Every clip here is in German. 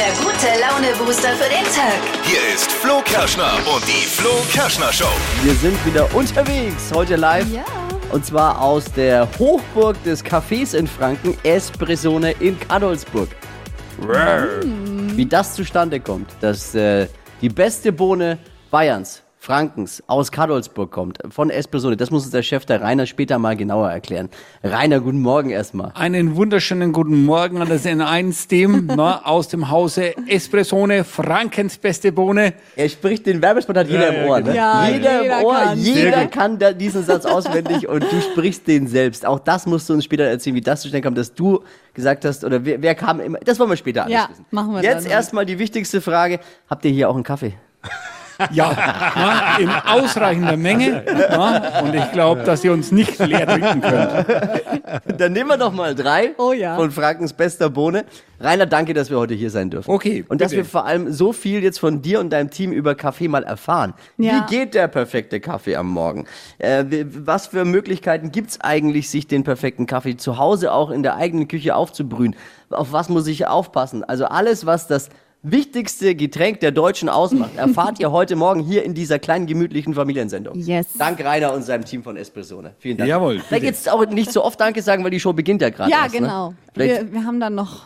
der gute Laune-Booster für den Tag. Hier ist Flo Kerschner und die Flo Kerschner Show. Wir sind wieder unterwegs, heute live. Ja. Und zwar aus der Hochburg des Cafés in Franken, Espressone in Kadolsburg. Wie das zustande kommt, dass äh, die beste Bohne Bayerns, Frankens, aus Kadolsburg kommt, von Espressone, das muss uns der Chef, der Rainer, später mal genauer erklären. Rainer, guten Morgen erstmal. Einen wunderschönen guten Morgen an das N1 Team na, aus dem Hause Espressone, Frankens beste Bohne. Er spricht den Werbespot, hat jeder Ja, im Ohr. ja, Ne? Ja, jeder, jeder im Ohr, kann. Jeder kann da diesen Satz auswendig und du sprichst den selbst. Auch das musst du uns später erzählen, wie das zustande kam, dass du gesagt hast, oder wer, wer kam immer, das wollen wir später alles Ja, wissen. machen wir Jetzt erstmal die wichtigste Frage, habt ihr hier auch einen Kaffee? Ja, na, in ausreichender Menge. Na, und ich glaube, dass ihr uns nicht leer trinken könnt. Dann nehmen wir doch mal drei Oh ja. von Frankens bester Bohne. Rainer, danke, dass wir heute hier sein dürfen. Okay, Und dass bitte. wir vor allem so viel jetzt von dir und deinem Team über Kaffee mal erfahren. Ja. Wie geht der perfekte Kaffee am Morgen? Äh, was für Möglichkeiten gibt's eigentlich, sich den perfekten Kaffee zu Hause auch in der eigenen Küche aufzubrühen? Auf was muss ich aufpassen? Also alles, was das wichtigste Getränk der Deutschen ausmacht, erfahrt ihr heute Morgen hier in dieser kleinen gemütlichen Familiensendung. Yes. Dank Rainer und seinem Team von Espressone. Vielen Dank. Jawohl, Vielleicht jetzt auch nicht so oft Danke sagen, weil die Show beginnt ja gerade. Ja, erst, ne? genau. Vielleicht, Wir, wir haben dann noch.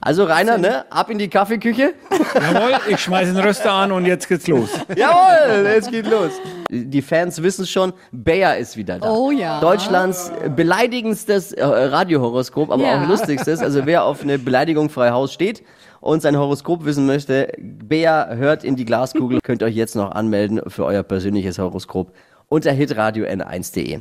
also Rainer, ne? Ab in die Kaffeeküche. Jawohl, ich schmeiße den Röster an und jetzt geht's los. Jawohl, es geht los. Die Fans wissen schon, Bayer ist wieder da. Oh ja. Deutschlands beleidigendstes äh, Radiohoroskop, aber Ja. auch lustigstes. Also wer auf eine Beleidigung frei Haus steht und sein Horoskop wissen möchte, Bayer hört in die Glaskugel, könnt euch jetzt noch anmelden für euer persönliches Horoskop unter hitradio n1.de.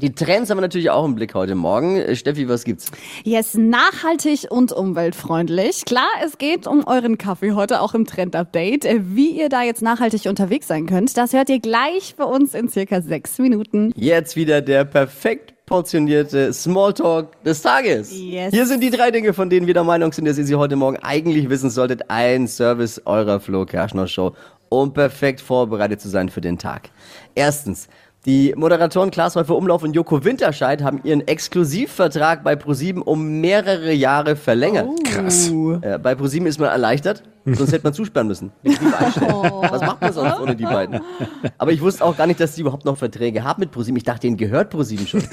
Die Trends haben wir natürlich auch im Blick heute Morgen. Steffi, was gibt's? Yes, nachhaltig und umweltfreundlich. Klar, es geht um euren Kaffee heute auch im Trend-Update. Wie ihr da jetzt nachhaltig unterwegs sein könnt, das hört ihr gleich bei uns in circa sechs Minuten. Jetzt wieder der perfekt portionierte Smalltalk des Tages. Yes. Hier sind die drei Dinge, von denen wir der Meinung sind, dass ihr sie heute Morgen eigentlich wissen solltet. Ein Service eurer Flo Kerschner Show, um perfekt vorbereitet zu sein für den Tag. Erstens. Die Moderatoren Klaas Häufer Umlauf und Joko Winterscheid haben ihren Exklusivvertrag bei ProSieben um mehrere Jahre verlängert. Krass. Äh, bei ProSieben ist man erleichtert, sonst hätte man zusperren müssen. Einstellen. Was macht man sonst ohne die beiden? Aber ich wusste auch gar nicht, dass die überhaupt noch Verträge haben mit ProSieben. Ich dachte, denen gehört ProSieben schon.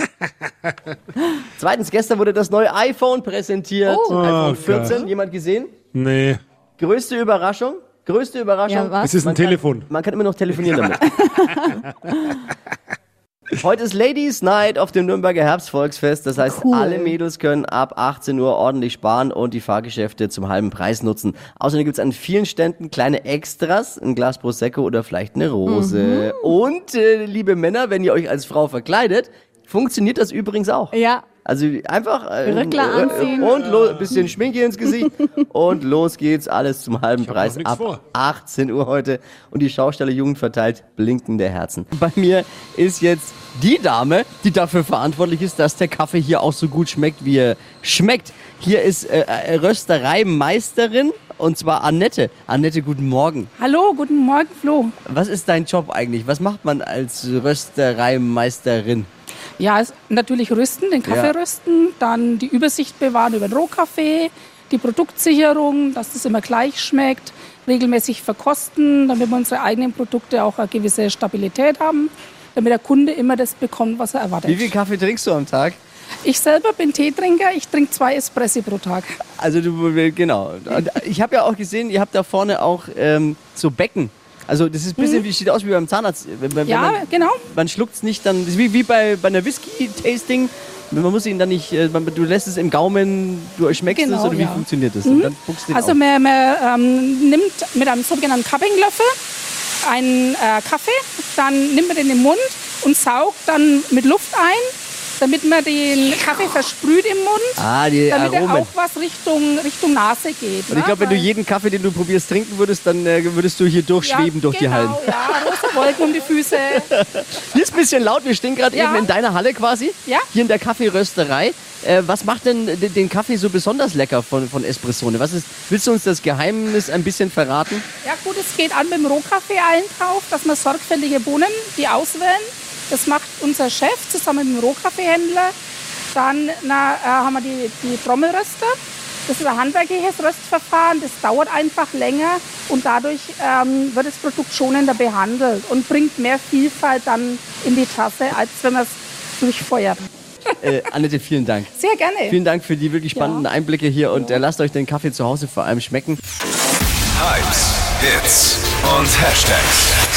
Zweitens, gestern wurde das neue iPhone präsentiert. Oh. iPhone 14. Jemand gesehen? Nee, Größte Überraschung? Größte Überraschung? Ja, es ist ein Man kann- Telefon. Man kann immer noch telefonieren damit. Heute ist Ladies Night auf dem Nürnberger Herbstvolksfest. Das heißt, Cool. alle Mädels können ab 18 Uhr ordentlich sparen und die Fahrgeschäfte zum halben Preis nutzen. Außerdem gibt es an vielen Ständen kleine Extras, ein Glas Prosecco oder vielleicht eine Rose. Mhm. Und, äh, liebe Männer, wenn ihr euch als Frau verkleidet, funktioniert das übrigens auch. Ja, Also einfach äh, Rückler äh, anziehen. und bisschen Schminke ins Gesicht und los geht's, alles zum halben Preis ab vor. 18 Uhr heute und die Schausteller Jugend verteilt blinkende Herzen. Bei mir ist jetzt die Dame, die dafür verantwortlich ist, dass der Kaffee hier auch so gut schmeckt, wie er schmeckt. Hier ist äh, äh, Röstereimeisterin und zwar Annette. Annette, guten Morgen. Hallo, guten Morgen, Flo. Was ist dein Job eigentlich? Was macht man als Röstereimeisterin? Ja, es- natürlich rüsten, den Kaffee Ja. rüsten, dann die Übersicht bewahren über den Rohkaffee, die Produktsicherung, dass das immer gleich schmeckt, regelmäßig verkosten, damit wir unsere eigenen Produkte auch eine gewisse Stabilität haben, damit der Kunde immer das bekommt, was er erwartet. Wie viel Kaffee trinkst du am Tag? Ich selber bin Teetrinker, ich trinke zwei Espressi pro Tag. Also du, genau. Ich habe ja auch gesehen, ihr habt da vorne auch ähm, so Becken. Also das ist ein bisschen, wie sieht aus wie beim Zahnarzt. Wenn, wenn Mhm. Ja, man, genau. man schluckt es nicht dann, wie, wie bei, bei einer Whisky-Tasting. Man muss ihn dann nicht, äh, man, du lässt es im Gaumen, du schmeckst es Genau, oder wie ja. funktioniert das? Den Also auf. man, man ähm, nimmt mit einem sogenannten Cuppinglöffel einen äh, Kaffee, dann nimmt man den im Mund und saugt dann mit Luft ein, damit man den Kaffee versprüht im Mund, Ah, die damit er Aromen. auch was Richtung, Richtung Nase geht. Und ne? ich glaube, wenn du jeden Kaffee, den du probierst, trinken würdest, dann äh, würdest du hier durchschweben ja, durch genau, die Hallen. Ja, rosa Wolken um die Füße. Hier ist ein bisschen laut, wir stehen gerade Ja. eben in deiner Halle quasi. Ja. Hier in der Kaffeerösterei. Äh, was macht denn den Kaffee so besonders lecker von, von Espressone? Was ist, willst du uns das Geheimnis ein bisschen verraten? Ja gut, es geht an mit dem Rohkaffee-Einkauf, dass wir sorgfältige Bohnen, die auswählen. Das macht unser Chef zusammen mit dem Rohkaffeehändler. Dann na, äh, haben wir die, die Trommelröster. Das ist ein handwerkliches Röstverfahren, das dauert einfach länger und dadurch ähm, wird das Produkt schonender behandelt und bringt mehr Vielfalt dann in die Tasse, als wenn man es durchfeuert. Äh, Annette, vielen Dank. Sehr gerne. Vielen Dank für die wirklich spannenden Ja. Einblicke hier und äh, lasst euch den Kaffee zu Hause vor allem schmecken. Hypes, Hits und Hashtags.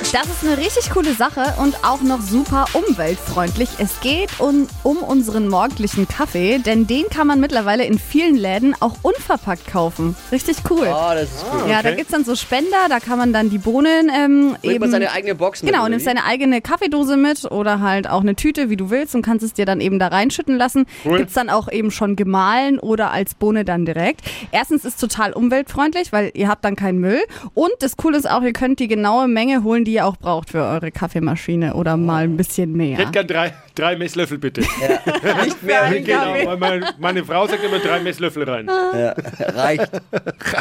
Das ist eine richtig coole Sache und auch noch super umweltfreundlich. Es geht um, um unseren morgendlichen Kaffee, denn den kann man mittlerweile in vielen Läden auch unverpackt kaufen. Richtig cool. Oh, das ist cool. Ja, da gibt's dann so Spender, da kann man dann die Bohnen ähm, Bringt eben... man seine eigene Box mit, Genau, nimmst wie? deine eigene Kaffeedose mit oder halt auch eine Tüte, wie du willst und kannst es dir dann eben da reinschütten lassen. Gibt's dann auch eben schon gemahlen oder als Bohne dann direkt. Erstens ist total umweltfreundlich, weil ihr habt dann keinen Müll und das Coole ist auch, ihr könnt die genaue Menge holen, die ihr auch braucht für eure Kaffeemaschine oder mal ein bisschen Ich hätte mehr. gern drei, drei Messlöffel, bitte. Nicht mehr Genau, meine, meine Frau sagt immer drei Messlöffel rein. reicht.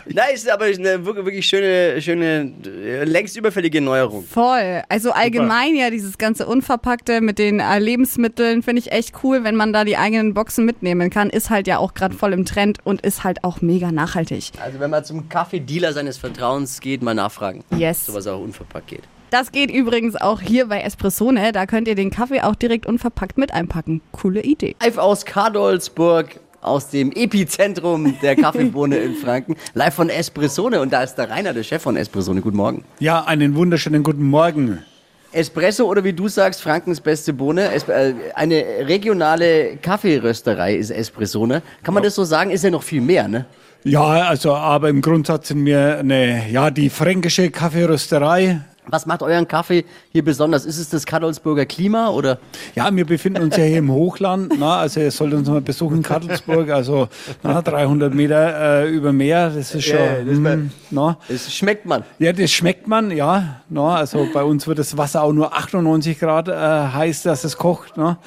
Nein, ist aber eine wirklich, wirklich schöne, schöne, äh, längst überfällige Neuerung. Voll. Also allgemein ja dieses ganze Unverpackte mit den äh, Lebensmitteln finde ich echt cool, wenn man da die eigenen Boxen mitnehmen kann. Ist halt ja auch gerade voll im Trend und ist halt auch mega nachhaltig. Also wenn man zum Kaffeedealer seines Vertrauens geht, mal nachfragen. Yes. Sowas auch unverpackt geht. Das geht übrigens auch hier bei Espressone. Da könnt ihr den Kaffee auch direkt unverpackt mit einpacken. Coole Idee. Live aus Kadolsburg, aus dem Epizentrum der Kaffeebohne in Franken. Live von Espressone und da ist der Rainer, der Chef von Espressone. Guten Morgen. Ja, einen wunderschönen guten Morgen. Espresso oder wie du sagst, Frankens beste Bohne. Äh, eine regionale Kaffeerösterei ist Espressone. Kann man das so sagen? Ist ja noch viel mehr, ne? Ja, also aber im Grundsatz sind wir eine, ja, die fränkische Kaffeerösterei. Was macht euren Kaffee hier besonders? Ist es das Kadolsburger Klima oder? Ja, wir befinden uns ja hier im Hochland. Na, also ihr sollt uns mal besuchen, Kadelsburg, also na, 300 Meter äh, über Meer. Das ist schon. Ja, das ist mm, na. Das schmeckt man. Ja, das schmeckt man, ja. Na, also bei uns wird das Wasser auch nur 98 Grad äh, heiß, dass es kocht. Na.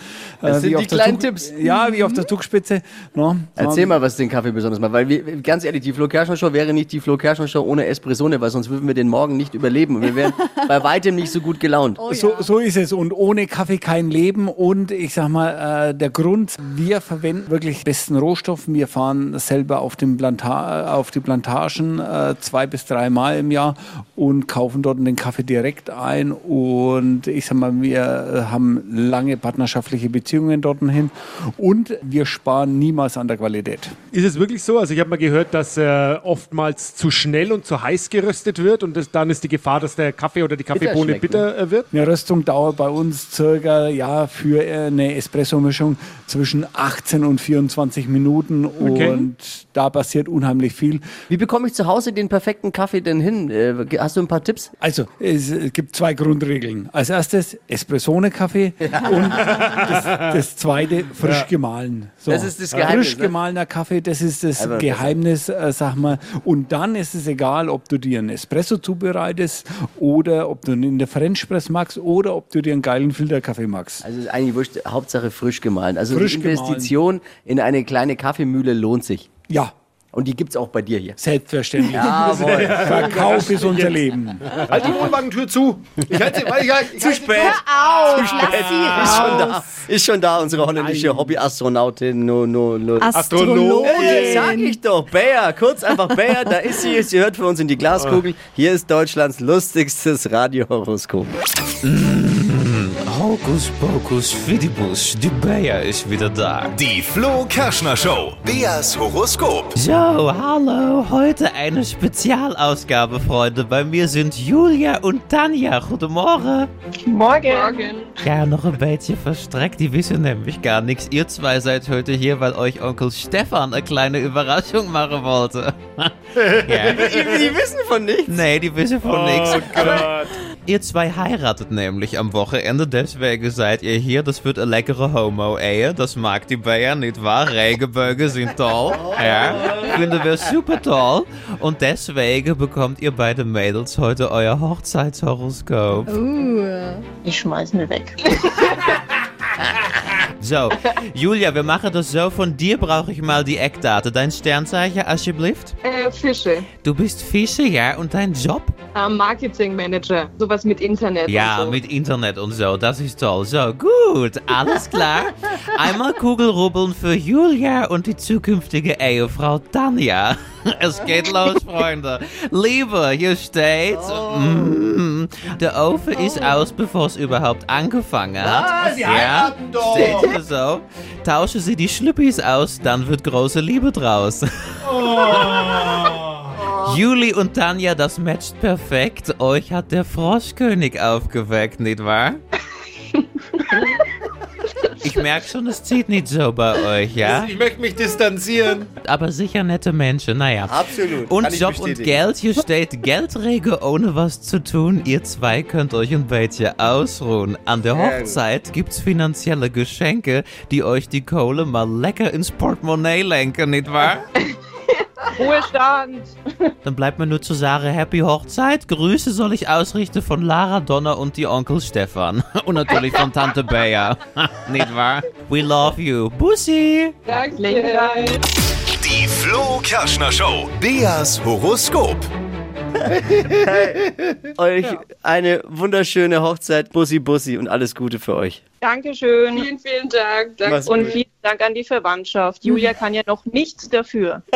Das Äh, sind die kleinen Zug- Tipps. Ja, wie auf der Zugspitze. Na. Erzähl mal, was den Kaffee besonders macht. Weil wir, ganz ehrlich, die Flo Kerschner Show wäre nicht die Flo Kerschner Show ohne Espressone, weil sonst würden wir den morgen nicht überleben. Und wir wären bei weitem nicht so gut gelaunt. So, so ist es. Und ohne Kaffee kein Leben. Und ich sag mal, äh, der Grund, wir verwenden wirklich besten Rohstoff. Wir fahren selber auf, den Planta auf die Plantagen äh, zwei bis dreimal im Jahr und kaufen dort den Kaffee direkt ein. Und ich sag mal, wir äh, haben lange partnerschaftliche Beziehungen dorthin. Und wir sparen niemals an der Qualität. Ist es wirklich so? Also ich habe mal gehört, dass äh, oftmals zu schnell und zu heiß geröstet wird und das, dann ist die Gefahr, dass der Kaffee oder die Kaffeebohne bitter, äh, wird. Eine Röstung dauert bei uns circa ja, für eine Espresso-Mischung zwischen 18 und 24 Minuten Okay. und da passiert unheimlich viel. Wie bekomme ich zu Hause den perfekten Kaffee denn hin? Äh, hast du ein paar Tipps? Also es gibt zwei Grundregeln. Als erstes Espressone-Kaffee und das, das zweite frisch gemahlen. So. Das ist das Geheimnis, Frisch ne? gemahlener Kaffee, das ist das Aber Geheimnis, äh, sag mal. Und dann ist es egal, ob du dir einen Espresso zubereitest oder ob du in der French Press magst oder ob du dir einen geilen Filterkaffee magst. Also ist eigentlich wurscht, Hauptsache frisch gemahlen. Also Frisch die Investition in eine kleine Kaffeemühle lohnt sich. Ja, Und die gibt's auch bei dir hier. Selbstverständlich. Jawohl. Verkauf ist unser Leben. Halt die Wohnwagentür zu. Ich halte sie, weil ich halt, ich halt spät. Au, lass sie Ist schon da. Ist schon da, unsere holländische Hobbyastronautin. No, no, no. Astrologin. Ja, sag ich doch, Bayer, kurz einfach Bayer, da ist sie, sie hört für uns in die Glaskugel. Hier ist Deutschlands lustigstes Radiohoroskop. Hokus Pokus Fidibus, die Bayer ist wieder da. Die Flo Kerschner Show. Beas Horoskop. So, hallo, heute eine Spezialausgabe, Freunde. Bei mir sind Julia und Tanja. Goedemorgen. Morgen. Ja, noch ein bisschen verstreckt, die wissen nämlich gar nichts. Ihr zwei seid heute hier, weil euch Onkel Stefan eine kleine Überraschung machen wollte. ja. Die, die wissen von nichts. Nee, die wissen von Oh nichts. Gott. Ihr zwei heiratet nämlich am Wochenende, deswegen seid ihr hier. Das wird eine leckere Homo-Ehe. Das mag die Bayer nicht wahr? Regenbögen sind toll. Ja, finden wir super toll. Und deswegen bekommt ihr beide Mädels heute euer Hochzeitshoroskop. Ich schmeiß mir weg. So, Julia, wir machen das so. Von dir brauche ich mal die Eckdaten. Dein Sternzeichen, alsjeblieft. Äh, Fische. Du bist Fische, ja? Und dein Job? Äh, Marketingmanager. Sowas mit Internet. Ja, so. mit Internet und so, das ist toll. So, gut, alles klar. Einmal Kugelrubbeln für Julia und die zukünftige Ehefrau Tanja. Es geht los, Freunde. Liebe, hier steht, mm, der Ofen ist aus, bevor es überhaupt angefangen hat. ja, steht hier so. Tauschen Sie die Schlüppis aus, dann wird große Liebe draus. Juli und Tanja, das matcht perfekt. Euch hat der Froschkönig aufgeweckt, nicht wahr? Ich merke schon, es zieht nicht so bei euch, ja? Ich möchte mich distanzieren. Aber sicher nette Menschen, naja. Absolut. Und Kann Job und. Geld, hier steht Geldrege ohne was zu tun. Ihr zwei könnt euch ein bisschen ausruhen. An der. Hochzeit gibt's finanzielle Geschenke, die euch die Kohle mal lecker ins Portemonnaie lenken, nicht wahr? Ruhestand. Dann bleibt mir nur zu sagen, Happy Hochzeit. Grüße soll ich ausrichten von Lara Donner und die Onkel Stefan. Und natürlich von Tante Bea. nicht wahr? We love you. Bussi! Danke. Die Flo Kerschner Show. Beas Horoskop. Euch eine wunderschöne Hochzeit. Bussi, Bussi und alles Gute für euch. Dankeschön. Vielen, vielen Dank. Mach's Und vielen Dank an die Verwandtschaft. Julia kann ja noch nichts dafür.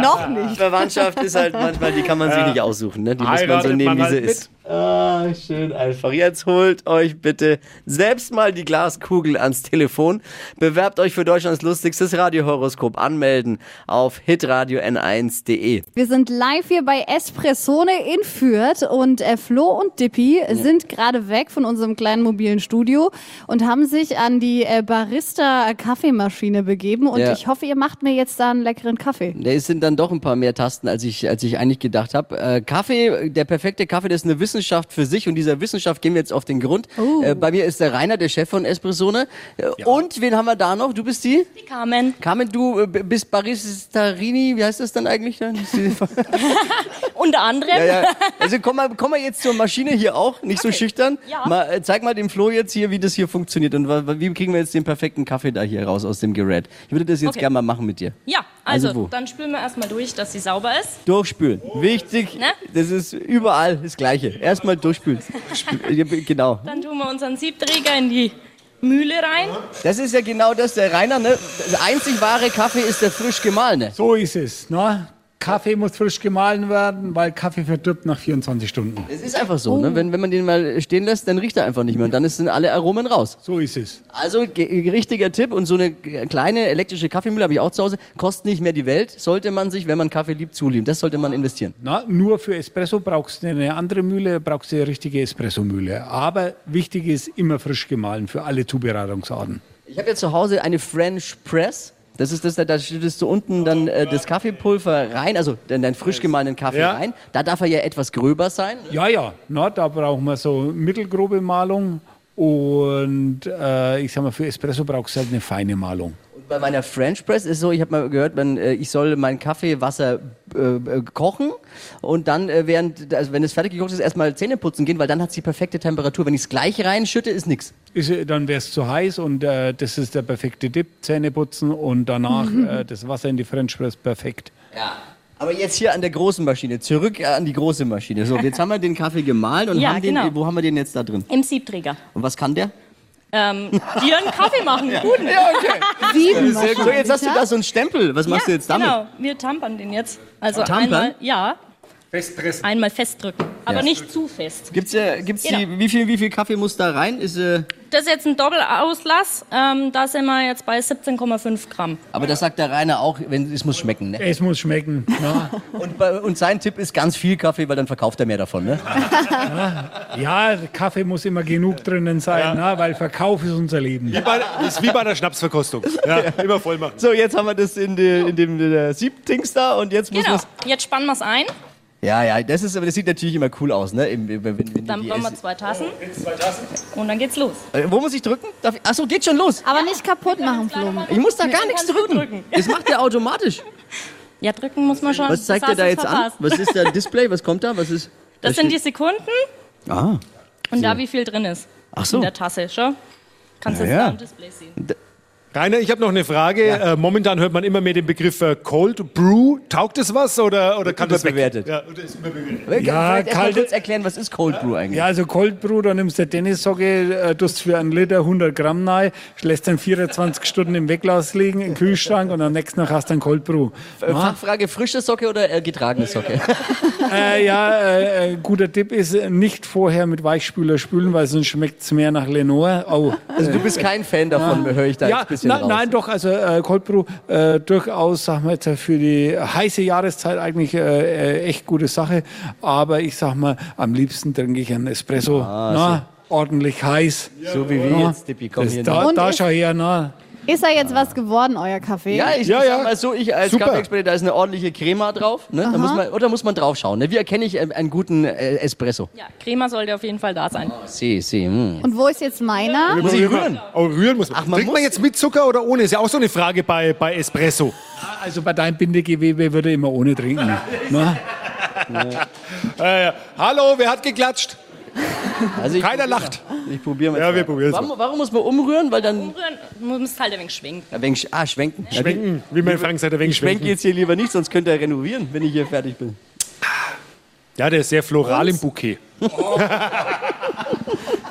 Noch nicht. Verwandtschaft ist halt manchmal, die kann man sich nicht aussuchen. Ne? Die muss man so nehmen, wie man sie halt mit. Ah, schön einfach. Jetzt holt euch bitte selbst mal die Glaskugel ans Telefon. Bewerbt euch für Deutschlands lustigstes Radiohoroskop. Anmelden auf hitradio n1.de. Wir sind live hier bei Espressone in Fürth und äh, Flo und Dippy sind gerade weg von unserem kleinen mobilen Studio und haben sich an die äh, Barista-Kaffeemaschine begeben und Ja. ich hoffe, ihr macht mir jetzt da einen leckeren Kaffee. Da sind dann doch ein paar mehr Tasten, als ich, als ich eigentlich gedacht habe. Äh, Kaffee, der perfekte Kaffee, das ist eine Wissenschaft für sich und dieser Wissenschaft gehen wir jetzt auf den Grund. Äh, bei mir ist der Rainer, der Chef von Espressone. Äh, Und wen haben wir da noch? Du bist die? Die Carmen. Carmen, du äh, bist Baristarini, wie heißt das dann eigentlich? Dann? Unter anderem. ja, ja. Also komm mal, komm mal jetzt zur Maschine hier auch, nicht so schüchtern. Ja. Mal, zeig mal dem Flo jetzt hier, wie das hier funktioniert und wie kriegen wir jetzt den perfekten Kaffee da hier raus aus dem Gerät. Ich würde das jetzt Okay. gerne mal machen mit dir. Ja, also, Also dann spülen wir erstmal durch, dass sie sauber ist. Durchspülen. Wichtig, Ne? das ist überall das Gleiche. Erstmal durchspülen. Genau. Dann tun wir unseren Siebträger in die Mühle rein. Das ist ja genau das, der Rainer, ne? Der einzig wahre Kaffee ist der frisch gemahlene. So ist es. Ne? Kaffee muss frisch gemahlen werden, weil Kaffee verdirbt nach 24 Stunden. Es ist einfach so, ne? Wenn, wenn man den mal stehen lässt, dann riecht er einfach nicht mehr und dann sind alle Aromen raus. So ist es. Also ge- richtiger Tipp und so eine kleine elektrische Kaffeemühle habe ich auch zu Hause. Kostet nicht mehr die Welt, sollte man sich, wenn man Kaffee liebt, zulieben. Das sollte man investieren. Na, nur für Espresso brauchst du eine andere Mühle, brauchst du eine richtige Espressomühle. Aber wichtig ist immer frisch gemahlen für alle Zubereitungsarten. Ich habe ja zu Hause eine French Press. Das ist das, da schüttest du unten dann äh, das Kaffeepulver rein, also deinen frisch gemahlenen Kaffee Ja. rein. Da darf er ja etwas gröber sein. Ja, ja, na, da brauchen wir so mittelgrobe Malung und äh, ich sag mal, für Espresso brauchst du halt eine feine Malung. Bei meiner French Press ist so, ich habe mal gehört, man, äh, ich soll mein Kaffeewasser äh, äh, kochen und dann, äh, während, also wenn es fertig gekocht ist, erstmal Zähne putzen gehen, weil dann hat es die perfekte Temperatur. Wenn ich es gleich reinschütte, ist nichts. Ist, äh, dann wäre es zu heiß und äh, das ist der perfekte Dip, Zähne putzen und danach äh, das Wasser in die French Press perfekt. Aber jetzt hier an der großen Maschine, zurück an die große Maschine. So, jetzt haben wir den Kaffee gemahlen und Ja, haben den, genau. wo haben wir den jetzt da drin? Im Siebträger. Und was kann der? Ähm, dir einen Kaffee machen. Guten. Sieben Sehr gut. So, jetzt hast du da so einen Stempel. Was machst du jetzt damit? Genau, wir tampern den jetzt. Also Tampern? einmal, ja, Festpressen. einmal festdrücken. Aber Ja. nicht zu fest. Gibt's ja, gibt's die, Genau. wie viel, wie viel Kaffee muss da rein? Ist, äh, Das ist jetzt ein Doppelauslass. Ähm, da sind wir jetzt bei 17,5 Gramm. aber das sagt der Rainer auch, wenn, es muss schmecken, ne? Es muss schmecken. Ja, Und, bei, und sein Tipp ist ganz viel Kaffee, weil dann verkauft er mehr davon, ne? ja Kaffee muss immer genug drinnen sein, na, weil Verkauf ist unser Leben. Wie bei, ist wie bei der Schnapsverkostung. Ja, immer voll machen. So, jetzt haben wir das in, die, in dem äh, Siebtings da und jetzt muss Genau. Jetzt spannen wir es ein. Ja, ja, das ist, aber das sieht natürlich immer cool aus, ne? Im, wenn, wenn, wenn Dann die brauchen wir Ess- zwei Tassen. Und dann geht's los. äh, wo muss ich drücken? Darf ich, achso, geht schon los. Aber nicht kaputt machen, Flo. Ich muss da gar nichts drücken. drücken. Das macht der automatisch. Ja, drücken muss man schon. Was zeigt Das der da jetzt du an? verpasst. Was ist der Display? Was kommt da? Was ist? Das da sind die Sekunden Ah. und da wie viel drin ist. Ach so. In der Tasse, schon. Kannst du Ja, jetzt ja. da am Display sehen. Rainer, ich habe noch eine Frage. Äh, momentan hört man immer mehr den Begriff äh, Cold Brew. Taugt es was oder, oder kann das weg? Überbewertet. Ja, oder ist überbewertet. Ja, Ja, kalte- kurz erklären, was ist Cold Brew eigentlich? Ja, also Cold Brew, da nimmst du eine Tennissocke, äh, tust für einen Liter 100 Gramm rein, lässt dann 24 Stunden im Wegglas liegen, im Kühlschrank und am nächsten Tag hast du einen Cold Brew. Fachfrage, frische Socke oder äh, getragene Socke? Äh, ja, äh, äh, guter Tipp ist, nicht vorher mit Weichspüler spülen, weil sonst schmeckt es mehr nach Lenore. Oh. Also du bist kein Fan davon, höre ich da ja, jetzt bisschen na, raus. nein, doch, also äh, Cold Brew äh, durchaus, sagen wir jetzt, für die heiße Jahreszeit eigentlich äh, äh, echt gute Sache. Aber ich sag mal, am liebsten trinke ich einen Espresso, na, ordentlich heiß. Ah, So wie wir Ja. jetzt, Tippi, komm Das, hier. da, da schau her, na. Ist er jetzt was geworden, euer Kaffee? Ja, ich, Ja, ja. sag mal so, ich als Super. Kaffeeexperte, da ist eine ordentliche Crema drauf. Ne? Da muss man, oder muss man drauf schauen. Ne? Wie erkenne ich äh, einen guten äh, Espresso? Ja, Crema sollte auf jeden Fall da sein. Sie, sie. Hm. Und wo ist jetzt meiner? Muss ich rühren? Oh, rühren muss man. Ach, man Trinkt man muss- jetzt mit Zucker oder ohne? Ist ja auch so eine Frage bei, bei Espresso. Also bei deinem Bindegewebe würde ich immer ohne trinken. na? Äh, hallo, wer hat geklatscht? Also ich Keiner lacht. mal. Ich probiere mal. Ja, wir probieren's warum, warum muss man umrühren? Weil dann. Umrühren, du musst halt ein wenig schwenken. Ja, wegen, ah, schwenken. Ja, Schwenken, wie man in Franken sagt, ein wenig Ich schwenke schwenken. jetzt hier lieber nicht, sonst könnt ihr renovieren, wenn ich hier fertig bin. Ja, der ist sehr floral im Bouquet.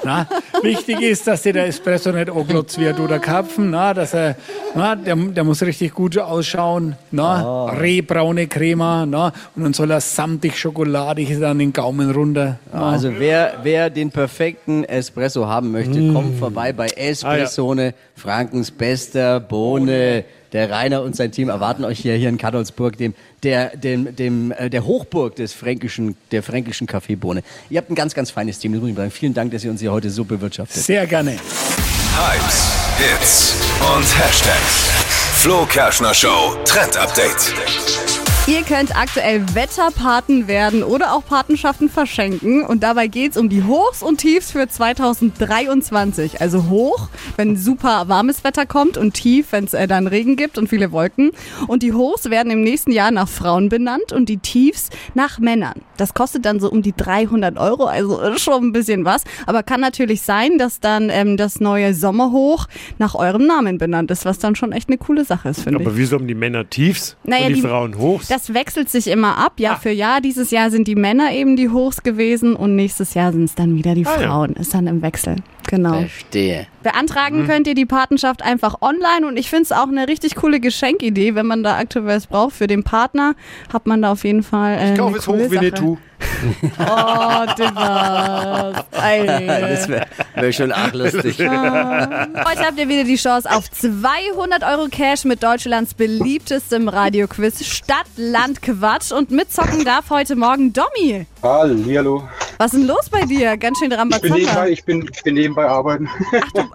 Na, wichtig ist, dass dir der Espresso nicht anglotzt wird oder Karpfen. Na, dass er, na, der, der muss richtig gut ausschauen. Na, rehbraune Crema. Na, und dann soll er samtig schokoladig an den Gaumen runter. Na. Also wer, wer den perfekten Espresso haben möchte, Mm. kommt vorbei bei Ah, Espressone, Frankens bester Bohne. Der Rainer und sein Team erwarten euch hier, hier in Kadolsburg, dem, der, dem, dem, äh, der Hochburg des fränkischen, der fränkischen Kaffeebohne. Ihr habt ein ganz, ganz feines Team. Vielen Dank, dass ihr uns hier heute so bewirtschaftet. Sehr gerne. Hypes, Hits und Hashtags. Flo Kerschner Show Trend Update. Ihr könnt aktuell Wetterpaten werden oder auch Patenschaften verschenken. Und dabei geht's um die Hochs und Tiefs für 2023. Also hoch, wenn super warmes Wetter kommt und tief, wenn es äh, dann Regen gibt und viele Wolken. Und die Hochs werden im nächsten Jahr nach Frauen benannt und die Tiefs nach Männern. Das kostet dann so um die 300 Euro, also ist schon ein bisschen was. Aber kann natürlich sein, dass dann ähm, das neue Sommerhoch nach eurem Namen benannt ist, was dann schon echt eine coole Sache ist, finde ich. Aber wieso haben die Männer Tiefs Naja, und die, die- Frauen Hochs? Das wechselt sich immer ab, Ah. Jahr für Jahr. Dieses Jahr sind die Männer eben die Hochs gewesen und nächstes Jahr sind es dann wieder die Ah, ja. Frauen. Ist dann im Wechsel. Genau. Verstehe. Beantragen Mhm. könnt ihr die Patenschaft einfach online und ich finde es auch eine richtig coole Geschenkidee, wenn man da aktuell was braucht für den Partner, hat man da auf jeden Fall äh, ich kaufe es hoch, coole Winnetou. Sache. Oh, Dippers. Ey. Das wäre wär schon arg lustig. Heute habt ihr wieder die Chance auf 200 Euro Cash mit Deutschlands beliebtestem Radioquiz Stadt, Land, Quatsch. Und mitzocken darf heute Morgen Domi. Hallihallo. Was ist denn los bei dir? Ganz schön Ich bin nebenbei, Rambazamba. ich bin, ich bin nebenbei arbeiten.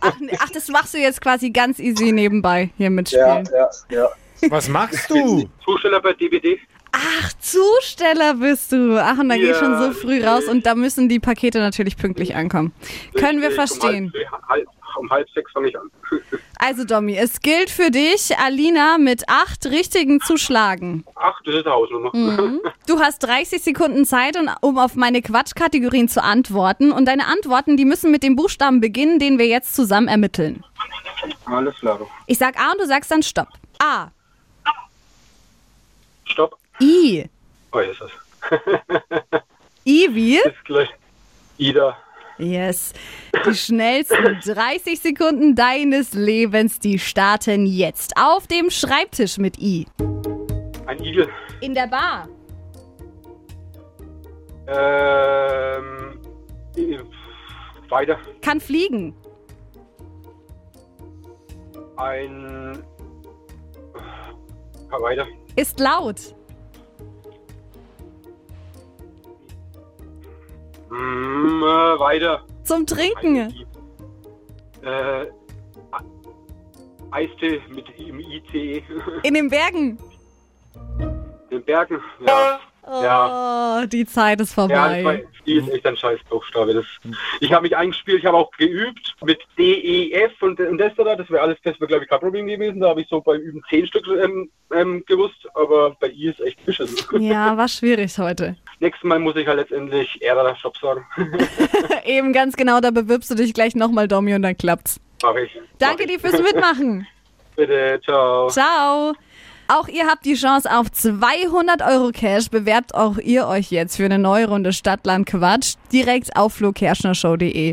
Ach, ach, das machst du jetzt quasi ganz easy nebenbei hier Ja, mitspielen. ja, ja. Was machst du? Zusteller bei DBD. Ach, Zusteller bist du. Ach, und da Ja, schon so früh raus und da müssen die Pakete natürlich pünktlich ankommen. Können wir verstehen. Um halb, um sechs fange ich an. Also, Domi, es gilt für dich, Alina mit acht richtigen zu schlagen. Ach, das ist Hausnummer. Mhm. Du hast 30 Sekunden Zeit, um auf meine Quatschkategorien zu antworten. Und deine Antworten, die müssen mit dem Buchstaben beginnen, den wir jetzt zusammen ermitteln. Alles klar. Ich sag A und du sagst dann Stopp. A. Stopp. I. Oh, jetzt ist es. I wie? Ist gleich. Ida. Yes. Die schnellsten 30 Sekunden deines Lebens, die starten jetzt. Auf dem Schreibtisch mit I. Ein Igel. In der Bar. Ähm. äh, Weiter. Kann fliegen. Ein. Weiter. Ist laut. Mm, äh, weiter. Zum Trinken. Äh. Eistee mit im ICE. In den Bergen. In den Bergen. Ja. Ja. Oh, die Zeit ist Ja, vorbei. die ist echt ein scheiß Buchstabe. Das, ich habe mich eingespielt, ich habe auch geübt mit D, E, F und, und das da. Das wäre alles, das wäre glaube ich kein Problem gewesen. Da habe ich so beim Üben zehn Stück ähm, ähm, gewusst, aber bei I ist echt beschissen. Ja, war schwierig heute. Nächstes Mal muss ich halt letztendlich Ärger Stopp sagen. Eben ganz genau, da bewirbst du dich gleich nochmal, Domi, und dann klappt's. Mach ich. Danke dir fürs Mitmachen. Bitte, ciao. Ciao. Auch ihr habt die Chance auf 200 Euro Cash. Bewerbt auch ihr euch jetzt für eine neue Runde Stadtland Quatsch direkt auf flokerschnershow.de.